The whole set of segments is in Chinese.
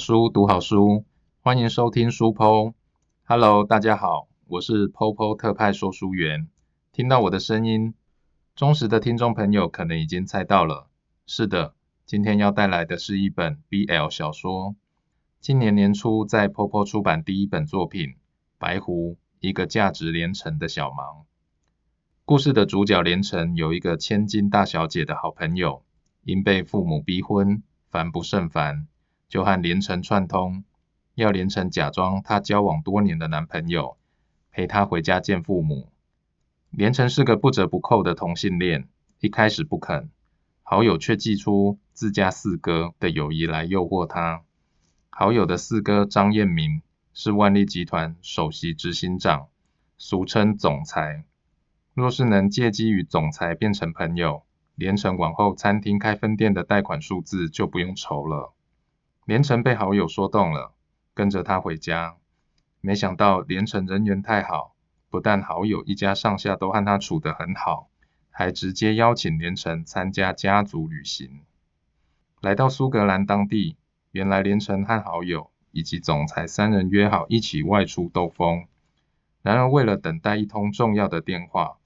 书读好书，欢迎收听书剖。Hello，大家好，我是 Popo 特派说书员。听到我的声音，忠实的听众朋友可能已经猜到了。是的，今天要带来的是一本 BL 小说。今年年初在 Popo 出版第一本作品《白狐》，一个价值连城的小盲。故事的主角连城有一个千金大小姐的好朋友，因被父母逼婚，烦不胜烦。就和连城串通，要连城假装他交往多年的男朋友，陪他回家见父母。连城是个不折不扣的同性恋，一开始不肯，好友却寄出自家四哥的友谊来诱惑他。好友的四哥张彦明是万利集团首席执行长，俗称总裁。若是能借机与总裁变成朋友，连城往后餐厅开分店的贷款数字就不用愁了。连城被好友说动了，跟着他回家。没想到连城人缘太好，不但好友一家上下都和他处得很好，还直接邀请连城参加家族旅行。来到苏格兰当地，原来连城和好友以及总裁三人约好一起外出兜风。然而为了等待一通重要的电话，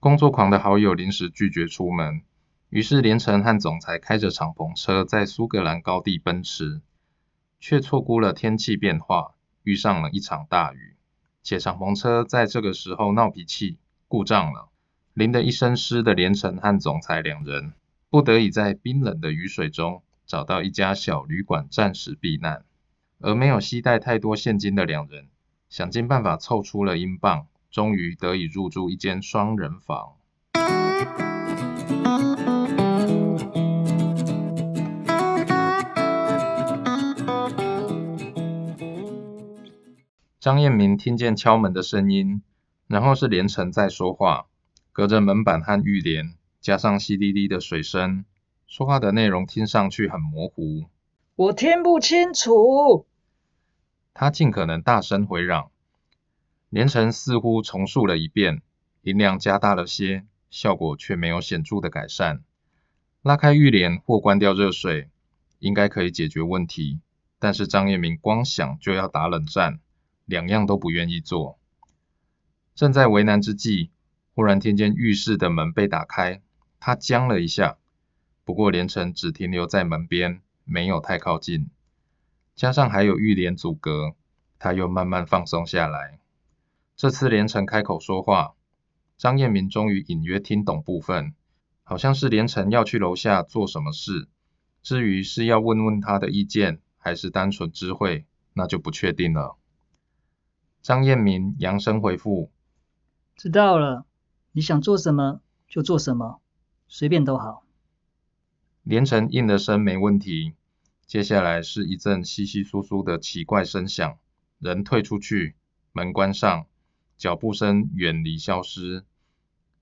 工作狂的好友临时拒绝出门。于是连城和总裁开着敞篷车在苏格兰高地奔驰，却错估了天气变化，遇上了一场大雨，且敞篷车在这个时候闹脾气，故障了。淋得一身湿的连城和总裁两人，不得已在冰冷的雨水中找到一家小旅馆暂时避难。而没有携带太多现金的两人，想尽办法凑出了英镑，终于得以入住一间双人房。张彦明听见敲门的声音，然后是连城在说话，隔着门板和浴帘，加上淅沥沥的水声，说话的内容听上去很模糊。我听不清楚。他尽可能大声回嚷，连城似乎重述了一遍，音量加大了些，效果却没有显著的改善。拉开浴帘或关掉热水，应该可以解决问题，但是张彦明光想就要打冷战。两样都不愿意做，正在为难之际，忽然听见浴室的门被打开，他僵了一下。不过连城只停留在门边，没有太靠近，加上还有浴帘阻隔，他又慢慢放松下来。这次连城开口说话，张彦明终于隐约听懂部分，好像是连城要去楼下做什么事，至于是要问问他的意见，还是单纯知会，那就不确定了。张彦明扬声回复：“知道了，你想做什么就做什么，随便都好。”连城应了声没问题。接下来是一阵稀稀疏疏的奇怪声响，人退出去，门关上，脚步声远离消失，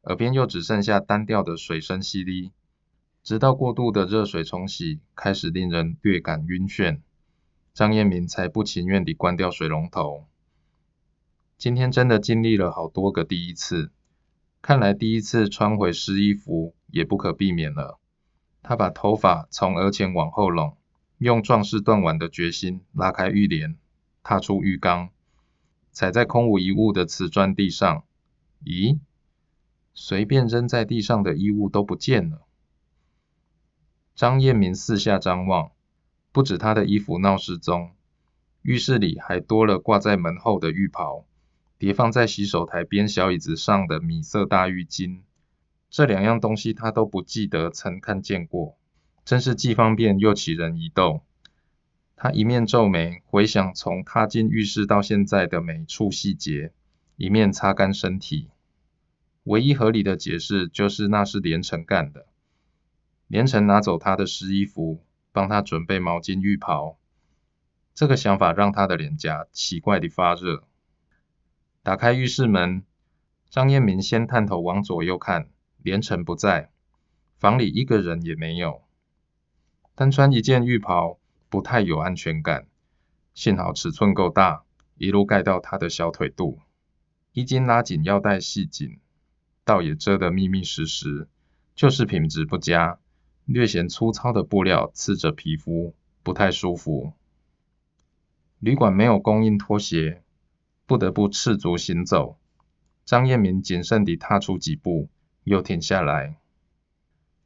耳边又只剩下单调的水声淅沥，直到过度的热水冲洗开始令人略感晕眩，张彦明才不情愿地关掉水龙头。今天真的经历了好多个第一次，看来第一次穿回湿衣服也不可避免了。他把头发从额前往后拢，用壮士断腕的决心拉开浴帘，踏出浴缸，踩在空无一物的瓷砖地上。咦，随便扔在地上的衣物都不见了。张彦明四下张望，不止他的衣服闹失踪，浴室里还多了挂在门后的浴袍。叠放在洗手台边小椅子上的米色大浴巾，这两样东西他都不记得曾看见过，真是既方便又起人疑窦。他一面皱眉回想从踏进浴室到现在的每处细节，一面擦干身体。唯一合理的解释就是那是连城干的。连城拿走他的湿衣服，帮他准备毛巾浴袍。这个想法让他的脸颊奇怪地发热。打开浴室门，张彦明先探头往左右看，连城不在，房里一个人也没有。单穿一件浴袍不太有安全感，幸好尺寸够大，一路盖到他的小腿肚。衣襟拉紧，腰带系紧，倒也遮得密密实实，就是品质不佳，略显粗糙的布料刺着皮肤，不太舒服。旅馆没有供应拖鞋，不得不赤足行走。张彦明谨慎地踏出几步，又停下来。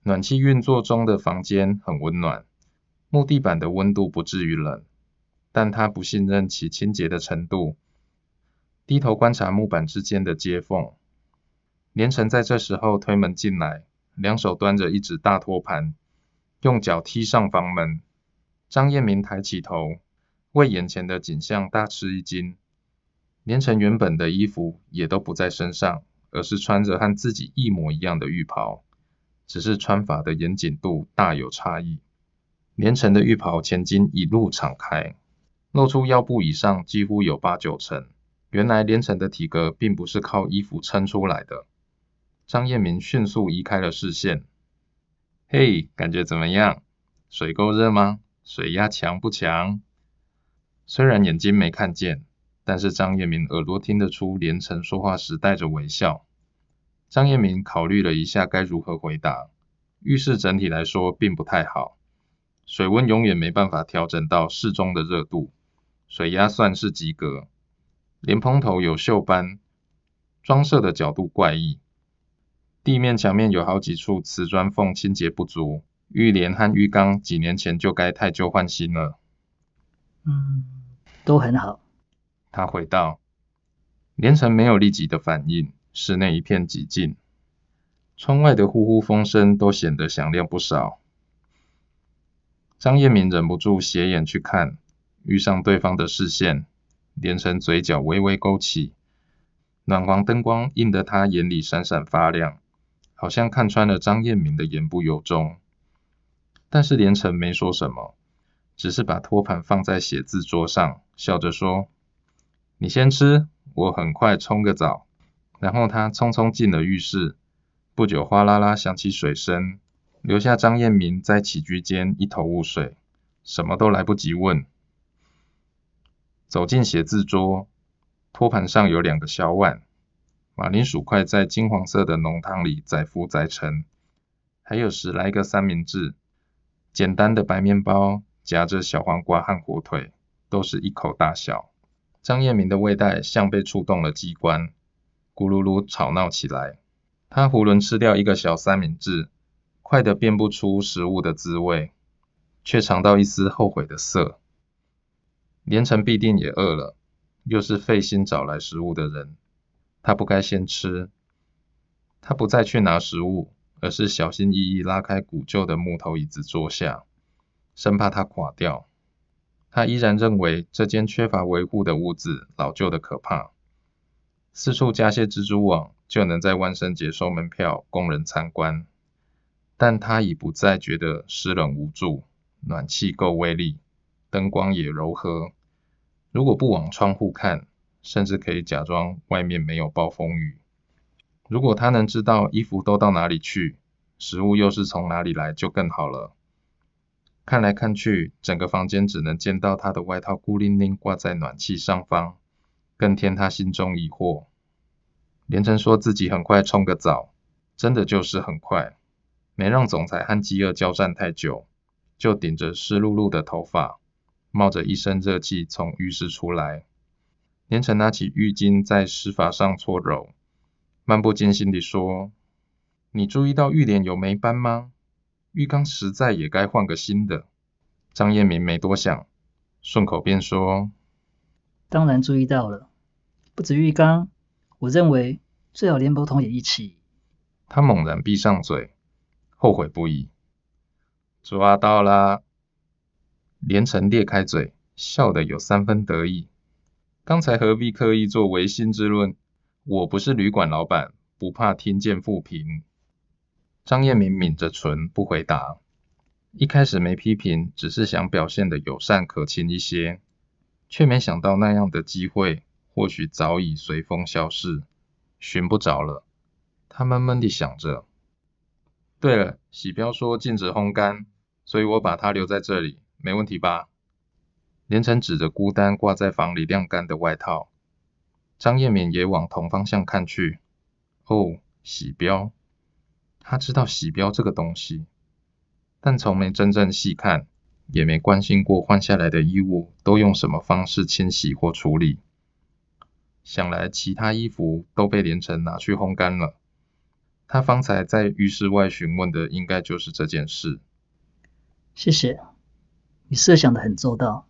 暖气运作中的房间很温暖，木地板的温度不至于冷，但他不信任其清洁的程度，低头观察木板之间的接缝。连城在这时候推门进来，两手端着一只大托盘，用脚踢上房门。张彦明抬起头，为眼前的景象大吃一惊。连城原本的衣服也都不在身上，而是穿着和自己一模一样的浴袍。只是穿法的严谨度大有差异。连城的浴袍前襟一路敞开，露出腰部以上几乎有八九成。原来连城的体格并不是靠衣服撑出来的。张彦明迅速移开了视线。嘿，感觉怎么样？水够热吗？水压强不强？虽然眼睛没看见，但是张彦明耳朵听得出连城说话时带着微笑。张彦明考虑了一下该如何回答。浴室整体来说并不太好，水温永远没办法调整到适中的热度，水压算是及格。莲蓬头有锈斑，装设的角度怪异，地面墙面有好几处瓷砖缝清洁不足，浴帘和浴缸几年前就该太旧换新了。嗯，都很好。他回道。连城没有立即的反应。室内一片寂静，窗外的呼呼风声都显得响亮不少。张彦明忍不住斜眼去看，遇上对方的视线，连城嘴角微微勾起，暖黄灯光映得他眼里闪闪发亮，好像看穿了张彦明的言不由衷。但是连城没说什么，只是把托盘放在写字桌上，笑着说：“你先吃，我很快冲个澡。”然后他匆匆进了浴室，不久哗啦啦响起水声，留下张彦明在起居间一头雾水，什么都来不及问。走进写字桌，托盘上有两个小碗，马铃薯块在金黄色的浓汤里载浮载沉，还有十来个三明治，简单的白面包夹着小黄瓜和火腿，都是一口大小。张彦明的胃袋像被触动了机关。咕噜噜吵闹起来，他囫囵吃掉一个小三明治，快得辨不出食物的滋味，却尝到一丝后悔的涩。连城必定也饿了，又是费心找来食物的人，他不该先吃。他不再去拿食物，而是小心翼翼拉开古旧的木头椅子坐下，生怕它垮掉。他依然认为这间缺乏维护的屋子老旧的可怕。四处加些蜘蛛网，就能在万圣节收门票供人参观。但他已不再觉得湿冷无助，暖气够威力，灯光也柔和。如果不往窗户看，甚至可以假装外面没有暴风雨。如果他能知道衣服都到哪里去，食物又是从哪里来，就更好了。看来看去，整个房间只能见到他的外套孤零零挂在暖气上方。更添他心中疑惑。连城说自己很快冲个澡，真的就是很快，没让总裁和饥饿交战太久，就顶着湿漉漉的头发，冒着一身热气从浴室出来。连城拿起浴巾在湿发上搓揉，漫不经心地说：“你注意到浴帘有霉斑吗？浴缸实在也该换个新的。”张彦明没多想，顺口便说：“当然注意到了。”不止浴缸，我认为最好连波桶也一起。他猛然闭上嘴，后悔不已。抓到啦！连城裂开嘴，笑得有三分得意。刚才何必刻意做违心之论？我不是旅馆老板，不怕听见负评。张彦明抿着唇不回答。一开始没批评，只是想表现的友善可亲一些，却没想到那样的机会。或许早已随风消逝，寻不着了。他闷闷地想着。对了，喜标说禁止烘干，所以我把它留在这里，没问题吧？连城指着孤单挂在房里晾干的外套，张彦敏也往同方向看去。哦，喜标，他知道洗标这个东西，但从没真正细看，也没关心过换下来的衣物都用什么方式清洗或处理。想来其他衣服都被连城拿去烘干了。他方才在浴室外询问的，应该就是这件事。谢谢，你设想的很周到。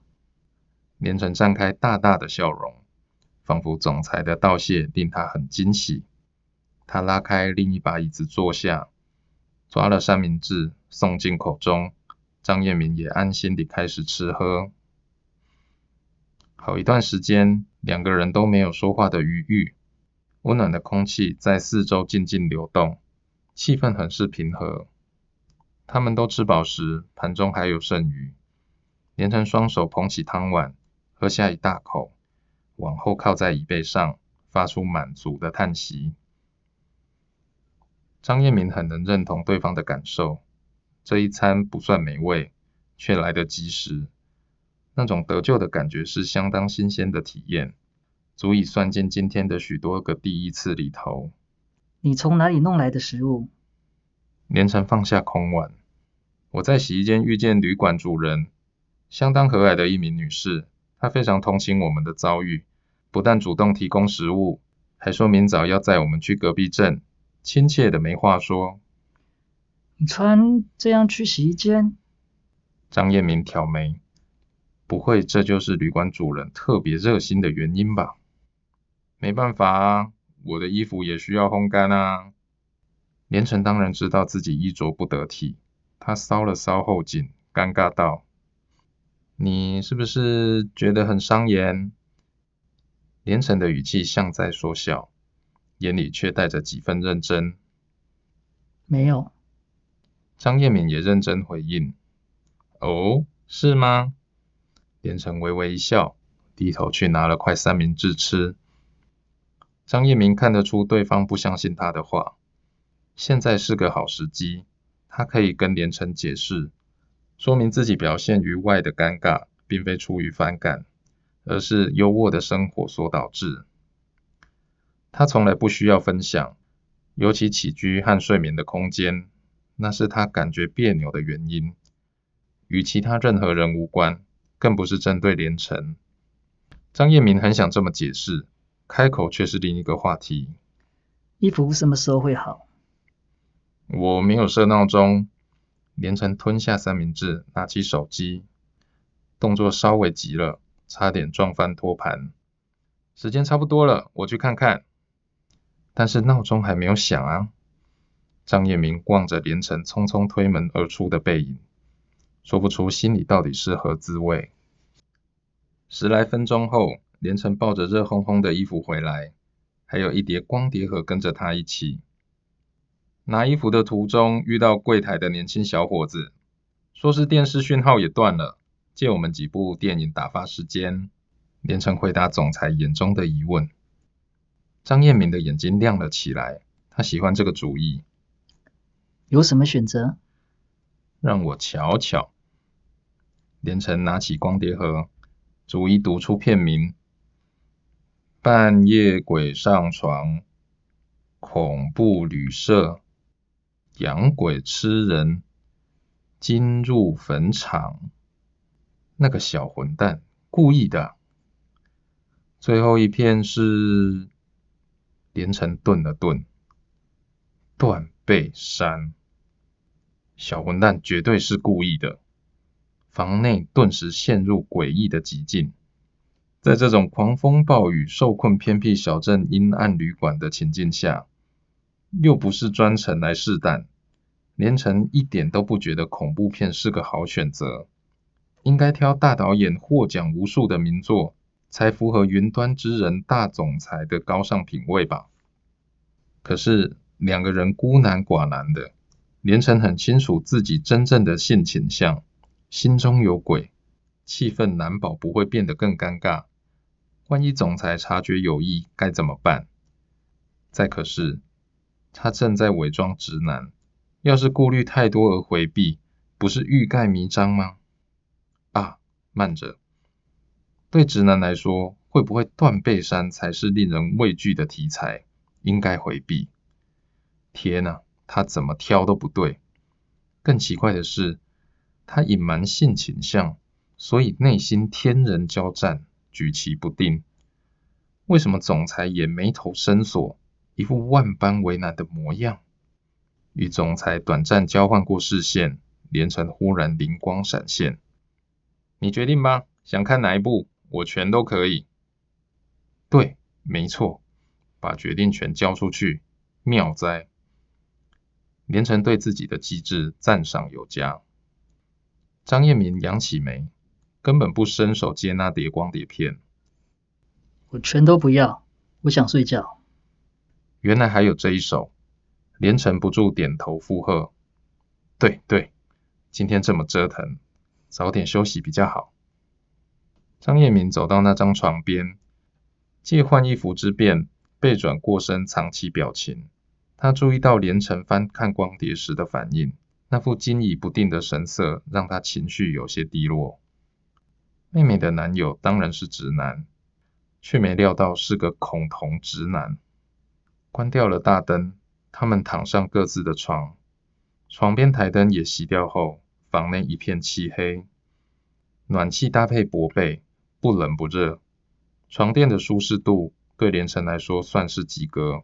连城绽开大大的笑容，仿佛总裁的道谢令他很惊喜。他拉开另一把椅子坐下，抓了三明治送进口中。张彦明也安心地开始吃喝。好一段时间，两个人都没有说话的余裕。温暖的空气在四周静静流动，气氛很是平和。他们都吃饱时，盘中还有剩余。连成双手捧起汤碗，喝下一大口，往后靠在椅背上，发出满足的叹息。张彦明很能认同对方的感受，这一餐不算美味，却来得及时。那种得救的感觉是相当新鲜的体验。足以算进今天的许多个第一次里头。你从哪里弄来的食物？连城放下空碗。我在洗衣间遇见旅馆主人，相当和蔼的一名女士。她非常同情我们的遭遇，不但主动提供食物，还说明早要载我们去隔壁镇，亲切的没话说。你穿这样去洗衣间？张彦明挑眉，不会这就是旅馆主人特别热心的原因吧？没办法啊，我的衣服也需要烘干啊。连城当然知道自己衣着不得体，他搔了搔后颈，尴尬道：“你是不是觉得很伤颜？”连城的语气像在说笑，眼里却带着几分认真。没有。张彦敏也认真回应：“哦，是吗？”连城微微一笑，低头去拿了块三明治吃。张彦明看得出对方不相信他的话，现在是个好时机，他可以跟连城解释，说明自己表现于外的尴尬，并非出于反感，而是优渥的生活所导致。他从来不需要分享，尤其起居和睡眠的空间，那是他感觉别扭的原因，与其他任何人无关，更不是针对连城。张彦明很想这么解释。开口却是另一个话题。衣服什么时候会好？我没有设闹钟。连城吞下三明治，拿起手机，动作稍微急了，差点撞翻托盘。时间差不多了，我去看看。但是闹钟还没有响啊！张彦明望着连城匆匆推门而出的背影，说不出心里到底是何滋味。十来分钟后。连城抱着热烘烘的衣服回来，还有一叠光碟盒跟着他一起。拿衣服的途中遇到柜台的年轻小伙子，说是电视讯号也断了，借我们几部电影打发时间。连城回答总裁眼中的疑问。张彦明的眼睛亮了起来，他喜欢这个主意。有什么选择？让我瞧瞧。连城拿起光碟盒，逐一读出片名。半夜鬼上床，恐怖旅社，养鬼吃人，金入坟场。那个小混蛋故意的。最后一片是连城顿了顿，断背山。小混蛋绝对是故意的。房内顿时陷入诡异的寂静。在这种狂风暴雨、受困偏僻小镇阴暗旅馆的情境下，又不是专程来试胆，连城一点都不觉得恐怖片是个好选择。应该挑大导演获奖无数的名作，才符合云端之人大总裁的高尚品味吧。可是两个人孤男寡男的，连城很清楚自己真正的性倾向，心中有鬼，气氛难保不会变得更尴尬。万一总裁察觉有异，该怎么办？再可是，他正在伪装直男，要是顾虑太多而回避，不是欲盖弥彰吗？啊，慢着，对直男来说，会不会断背山才是令人畏惧的题材？应该回避。天呐，他怎么挑都不对。更奇怪的是，他隐瞒性倾向，所以内心天人交战，举棋不定。为什么总裁也眉头深锁，一副万般为难的模样？与总裁短暂交换过视线，连城忽然灵光闪现：“你决定吧，想看哪一部，我全都可以。”对，没错，把决定权交出去，妙哉！连城对自己的机智赞赏有加。张彦明扬起眉，根本不伸手接那叠光碟片。我全都不要，我想睡觉。原来还有这一手，连城不住点头附和。对对，今天这么折腾，早点休息比较好。张彦明走到那张床边。借换衣服之便，背转过身藏起表情。他注意到连城翻看光碟时的反应，那副惊疑不定的神色让他情绪有些低落。妹妹的男友当然是直男，却没料到是个恐同直男。关掉了大灯，他们躺上各自的床，床边台灯也熄掉后，房内一片漆黑。暖气搭配薄被，不冷不热。床垫的舒适度对连城来说算是及格，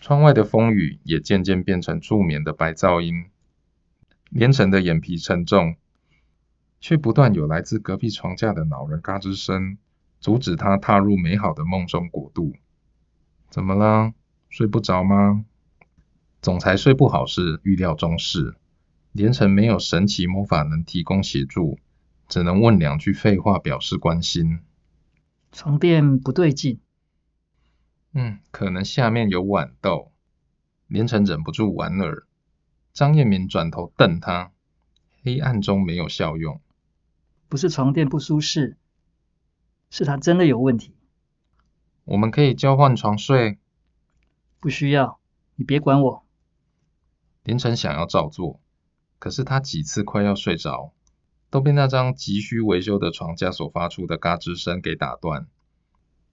窗外的风雨也渐渐变成助眠的白噪音。连城的眼皮沉重，却不断有来自隔壁床架的恼人嘎吱声，阻止他踏入美好的梦中国度。怎么了？睡不着吗？总裁睡不好是预料中事，连城没有神奇魔法能提供协助，只能问两句废话表示关心。床垫不对劲，嗯，可能下面有豌豆。连城忍不住莞尔。张彦明转头瞪他，黑暗中没有效用。不是床垫不舒适，是他真的有问题。我们可以交换床睡。不需要，你别管我。连城想要照做，可是他几次快要睡着。都被那张急需维修的床架所发出的嘎吱声给打断。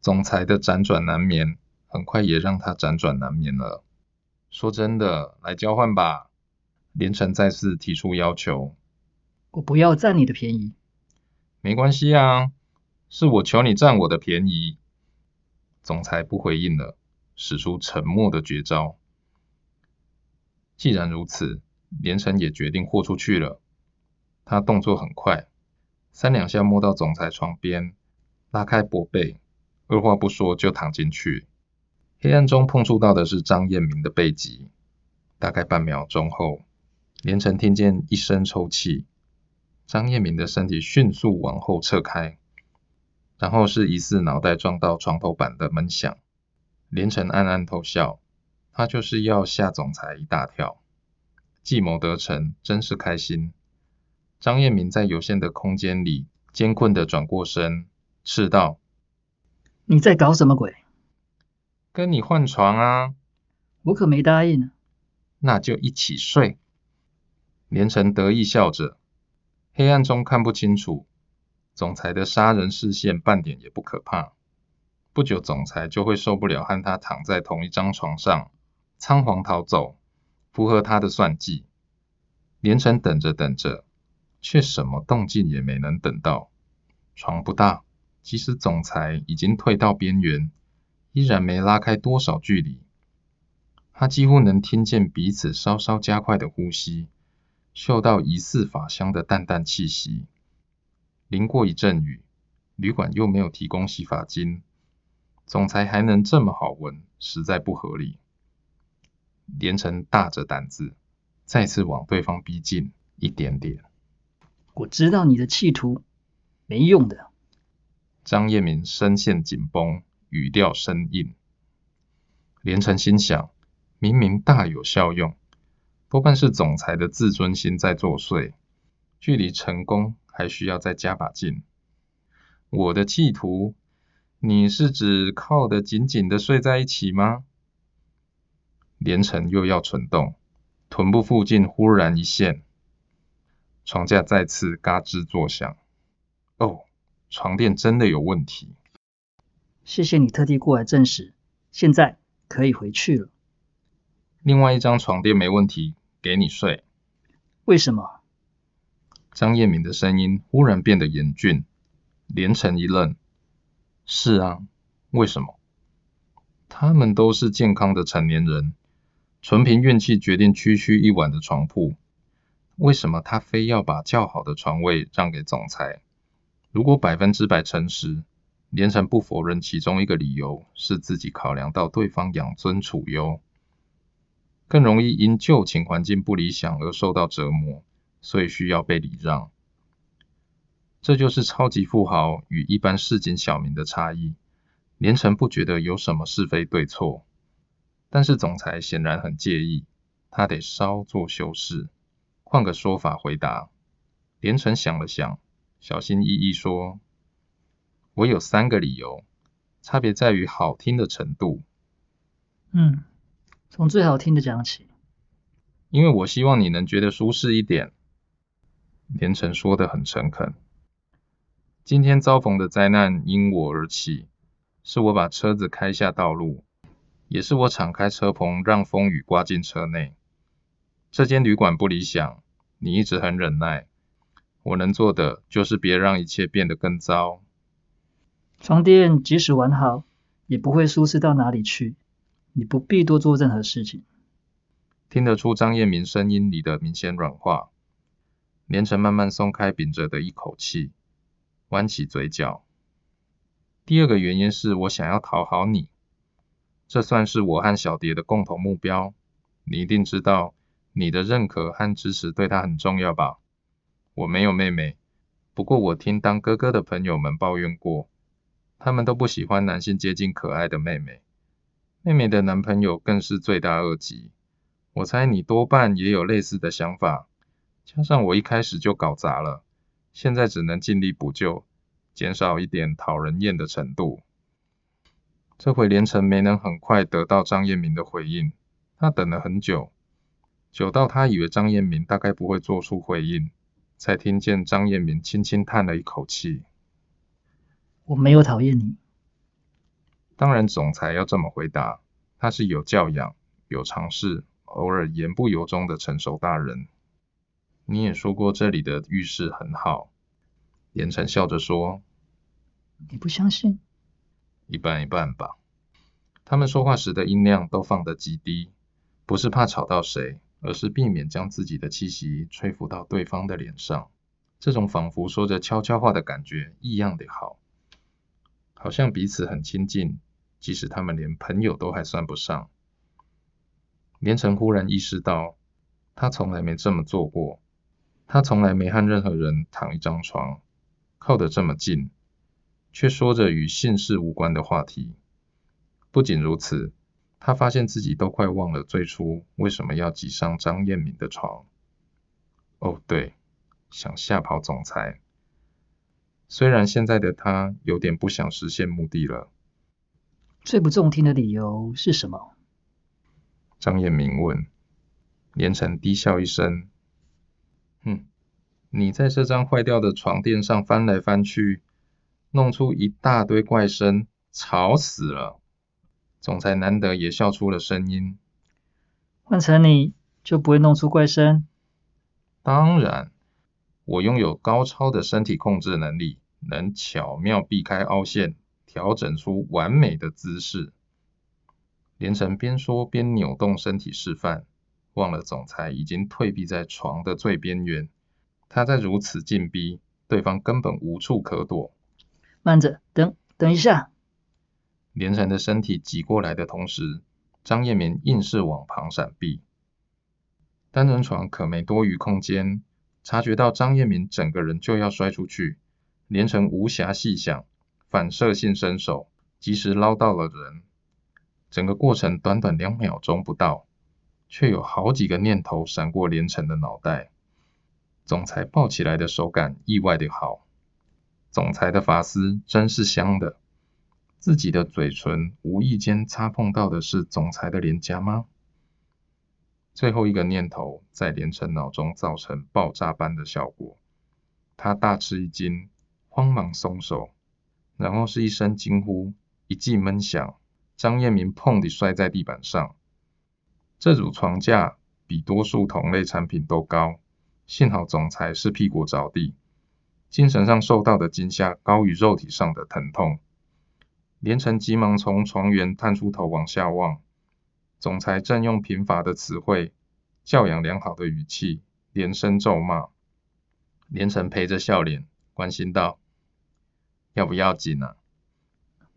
总裁的辗转难眠，很快也让他辗转难眠了。说真的，来交换吧。连城再次提出要求。我不要占你的便宜。没关系啊，是我求你占我的便宜。总裁不回应了，使出沉默的绝招。既然如此，连城也决定豁出去了。他动作很快，三两下摸到总裁床边，拉开薄被，二话不说就躺进去。黑暗中碰触到的是张彦明的背脊。大概半秒钟后，连城听见一声抽泣，张彦明的身体迅速往后撤开，然后是疑似脑袋撞到床头板的闷响。连城暗暗偷笑，他就是要吓总裁一大跳，计谋得逞，真是开心。张彦明在有限的空间里艰困的转过身，斥道：“你在搞什么鬼？跟你换床啊！我可没答应。那就一起睡。”连城得意笑着，黑暗中看不清楚，总裁的杀人视线半点也不可怕。不久，总裁就会受不了和他躺在同一张床上，仓皇逃走，符合他的算计。连城等着等着。却什么动静也没能等到。床不大，即使总裁已经退到边缘，依然没拉开多少距离。他几乎能听见彼此稍稍加快的呼吸，嗅到疑似法香的淡淡气息。淋过一阵雨，旅馆又没有提供洗发精，总裁还能这么好闻，实在不合理。连城大着胆子，再次往对方逼近一点点。我知道你的企图，没用的。张彦明声线紧绷，语调生硬。连城心想，明明大有效用，多半是总裁的自尊心在作祟，距离成功还需要再加把劲。我的企图，你是指靠得紧紧的睡在一起吗？连城又要蠢动，臀部附近忽然一现。床架再次嘎吱作响。哦，床垫真的有问题。谢谢你特地过来证实，现在可以回去了。另外一张床垫没问题，给你睡。为什么？张彦敏的声音忽然变得严峻，连城一愣：“是啊，为什么？他们都是健康的成年人，纯凭运气决定区区一晚的床铺，为什么他非要把较好的床位让给总裁？如果百分之百诚实，连城不否认其中一个理由是自己考量到对方养尊处优。”更容易因旧情环境不理想而受到折磨，所以需要被礼让。这就是超级富豪与一般市井小民的差异。连城不觉得有什么是非对错，但是总裁显然很介意，他得稍作修饰，换个说法回答。连城想了想，小心翼翼说：“我有三个理由，差别在于好听的程度。”嗯。从最好听的讲起，因为我希望你能觉得舒适一点。连城说的很诚恳。今天遭逢的灾难因我而起，是我把车子开下道路，也是我敞开车棚让风雨刮进车内。这间旅馆不理想，你一直很忍耐，我能做的就是别让一切变得更糟。床垫即使完好，也不会舒适到哪里去。你不必多做任何事情。听得出张彦明声音里的明显软化，连城慢慢松开屏着的一口气，弯起嘴角。第二个原因是我想要讨好你，这算是我和小蝶的共同目标。你一定知道，你的认可和支持对他很重要吧？我没有妹妹，不过我听当哥哥的朋友们抱怨过，他们都不喜欢男性接近可爱的妹妹。妹妹的男朋友更是罪大恶极，我猜你多半也有类似的想法。加上我一开始就搞砸了，现在只能尽力补救，减少一点讨人厌的程度。这回连城没能很快得到张彦明的回应，他等了很久，久到他以为张彦明大概不会做出回应，才听见张彦明轻轻叹了一口气：“我没有讨厌你。”当然，总裁要这么回答。他是有教养、有尝试、偶尔言不由衷的成熟大人。你也说过这里的浴室很好。连城笑着说：“你不相信？一半一半吧。他们说话时的音量都放得极低，不是怕吵到谁，而是避免将自己的气息吹拂到对方的脸上。这种仿佛说着悄悄话的感觉异样的好。”好像彼此很亲近，即使他们连朋友都还算不上。连城忽然意识到，他从来没这么做过。他从来没和任何人躺一张床，靠得这么近，却说着与姓氏无关的话题。不仅如此，他发现自己都快忘了最初为什么要挤上张彦敏的床。哦，对，想吓跑总裁。虽然现在的他有点不想实现目的了。最不中听的理由是什么？张彦明问。连城低笑一声：“哼，你在这张坏掉的床垫上翻来翻去，弄出一大堆怪声，吵死了。”总裁难得也笑出了声音。换成你就不会弄出怪声？当然，我拥有高超的身体控制能力。能巧妙避开凹陷，调整出完美的姿势。连城边说边扭动身体示范，忘了总裁已经退避在床的最边缘。他在如此进逼，对方根本无处可躲。慢着，等等一下。连城的身体挤过来的同时，张彦明硬是往旁闪避。单人床可没多余空间，察觉到张彦明整个人就要摔出去。连城无暇细想，反射性伸手，及时捞到了人。整个过程短短两秒钟不到，却有好几个念头闪过连城的脑袋。总裁抱起来的手感意外的好，总裁的发丝真是香的。自己的嘴唇无意间擦碰到的是总裁的脸颊吗？最后一个念头在连城脑中造成爆炸般的效果，他大吃一惊。慌忙松手，然后是一声惊呼，一记闷响，张彦明砰地摔在地板上。这组床架比多数同类产品都高，幸好总裁是屁股着地，精神上受到的惊吓高于肉体上的疼痛。连城急忙从床缘探出头往下望，总裁正用贫乏的词汇、教养良好的语气连声咒骂。连城陪着笑脸，关心道：“要不要紧啊？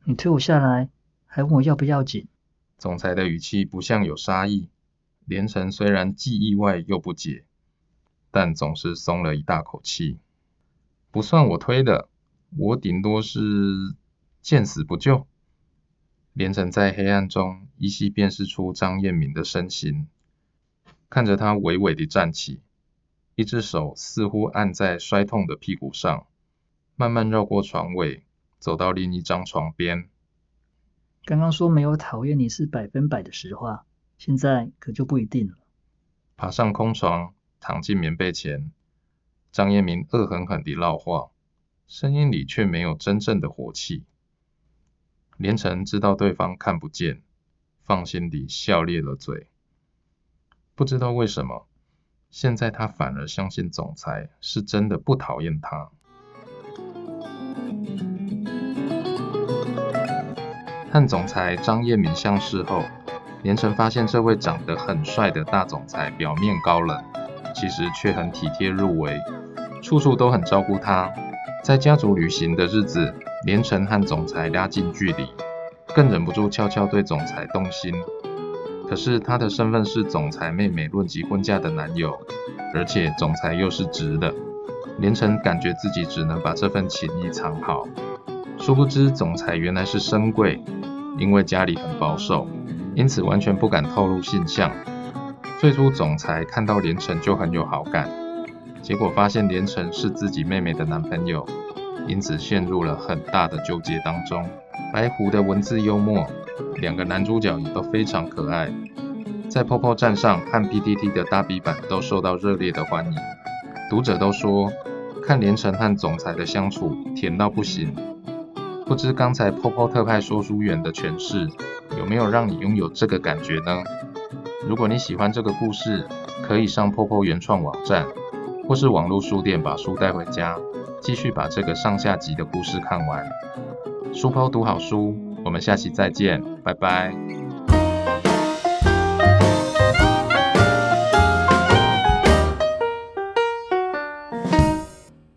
你推我下来，还问我要不要紧？”总裁的语气不像有杀意。连城虽然既意外又不解，但总是松了一大口气。不算我推的，我顶多是见死不救。连城在黑暗中依稀辨识出张彦明的身形，看着他微微地站起，一只手似乎按在摔痛的屁股上，慢慢绕过床尾，走到另一张床边。刚刚说没有讨厌你是百分百的实话。现在可就不一定了。爬上空床，躺进棉被前，张彦明恶狠狠地唠话，声音里却没有真正的火气。连城知道对方看不见，放心地笑咧了嘴。不知道为什么，现在他反而相信总裁是真的不讨厌他。和总裁张彦明相识后。连城发现这位长得很帅的大总裁，表面高冷，其实却很体贴入微，处处都很照顾他。在家族旅行的日子，连城和总裁拉近距离，更忍不住悄悄对总裁动心。可是他的身份是总裁妹妹论及婚嫁的男友，而且总裁又是直的，连城感觉自己只能把这份情谊藏好。殊不知总裁原来是深贵，因为家里很保守。因此完全不敢透露性向。最初总裁看到连城就很有好感，结果发现连城是自己妹妹的男朋友，因此陷入了很大的纠结当中。白狐的文字幽默，两个男主角也都非常可爱，在 POPO 站上和 PTT 的大 B 版都受到热烈的欢迎。读者都说看连城和总裁的相处甜到不行。不知刚才 POPO 特派说书员的诠释。有没有让你拥有这个感觉呢？如果你喜欢这个故事，可以上 POPO 原创网站，或是网络书店把书带回家，继续把这个上下集的故事看完。书包读好书，我们下期再见，拜拜。